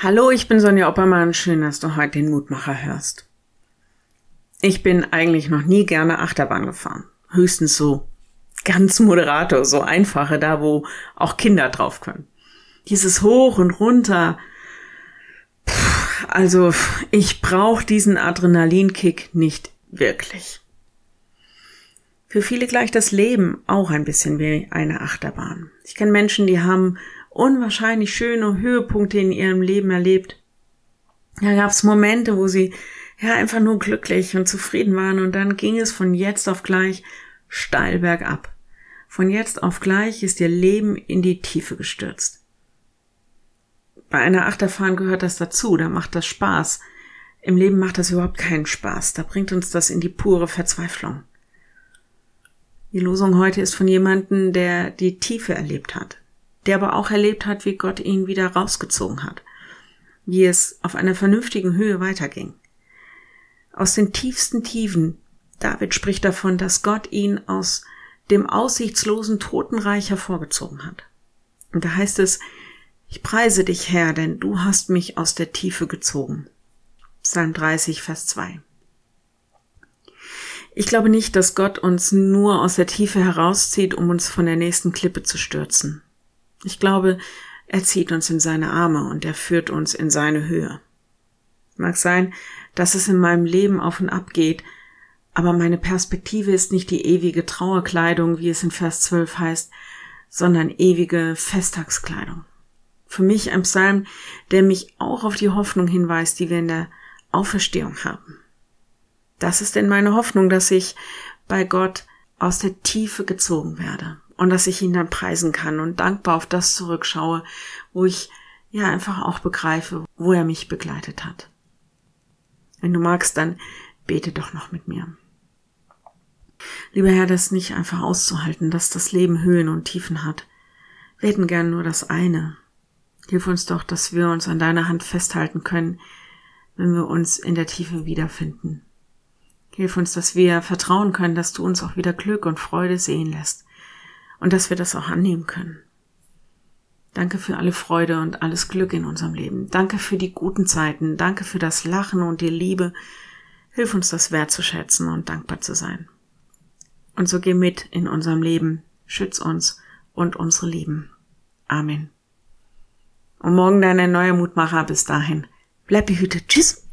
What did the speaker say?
Hallo, ich bin Sonja Oppermann. Schön, dass du heute den Mutmacher hörst. Ich bin eigentlich noch nie gerne Achterbahn gefahren. Höchstens so ganz moderator, so einfache, da wo auch Kinder drauf können. Dieses Hoch und runter. also, ich brauche diesen Adrenalinkick nicht wirklich. Für viele gleicht das Leben auch ein bisschen wie eine Achterbahn. Ich kenne Menschen, die haben unwahrscheinlich schöne Höhepunkte in ihrem Leben erlebt. Da gab es Momente, wo sie ja einfach nur glücklich und zufrieden waren und dann ging es von jetzt auf gleich steil bergab. Von jetzt auf gleich ist ihr Leben in die Tiefe gestürzt. Bei einer Achterbahn gehört das dazu, da macht das Spaß. Im Leben macht das überhaupt keinen Spaß, da bringt uns das in die pure Verzweiflung. Die Losung heute ist von jemandem, der die Tiefe erlebt hat, der aber auch erlebt hat, wie Gott ihn wieder rausgezogen hat, wie es auf einer vernünftigen Höhe weiterging. Aus den tiefsten Tiefen, David spricht davon, dass Gott ihn aus dem aussichtslosen Totenreich hervorgezogen hat. Und da heißt es, ich preise dich, Herr, denn du hast mich aus der Tiefe gezogen. Psalm 30, Vers 2. Ich glaube nicht, dass Gott uns nur aus der Tiefe herauszieht, um uns von der nächsten Klippe zu stürzen. Ich glaube, er zieht uns in seine Arme und er führt uns in seine Höhe. Mag sein, dass es in meinem Leben auf und ab geht, aber meine Perspektive ist nicht die ewige Trauerkleidung, wie es in Vers 12 heißt, sondern ewige Festtagskleidung. Für mich ein Psalm, der mich auch auf die Hoffnung hinweist, die wir in der Auferstehung haben. Das ist denn meine Hoffnung, dass ich bei Gott aus der Tiefe gezogen werde und dass ich ihn dann preisen kann und dankbar auf das zurückschaue, wo ich ja einfach auch begreife, wo er mich begleitet hat. Wenn du magst, dann bete doch noch mit mir. Lieber Herr, das nicht einfach auszuhalten, dass das Leben Höhen und Tiefen hat. Wir hätten gern nur das eine. Hilf uns doch, dass wir uns an deiner Hand festhalten können, wenn wir uns in der Tiefe wiederfinden. Hilf uns, dass wir vertrauen können, dass du uns auch wieder Glück und Freude sehen lässt und dass wir das auch annehmen können. Danke für alle Freude und alles Glück in unserem Leben. Danke für die guten Zeiten. Danke für das Lachen und die Liebe. Hilf uns, das wertzuschätzen und dankbar zu sein. Und so geh mit in unserem Leben. Schütz uns und unsere Lieben. Amen. Und morgen dein neuer Mutmacher. Bis dahin. Bleib behütet. Tschüss.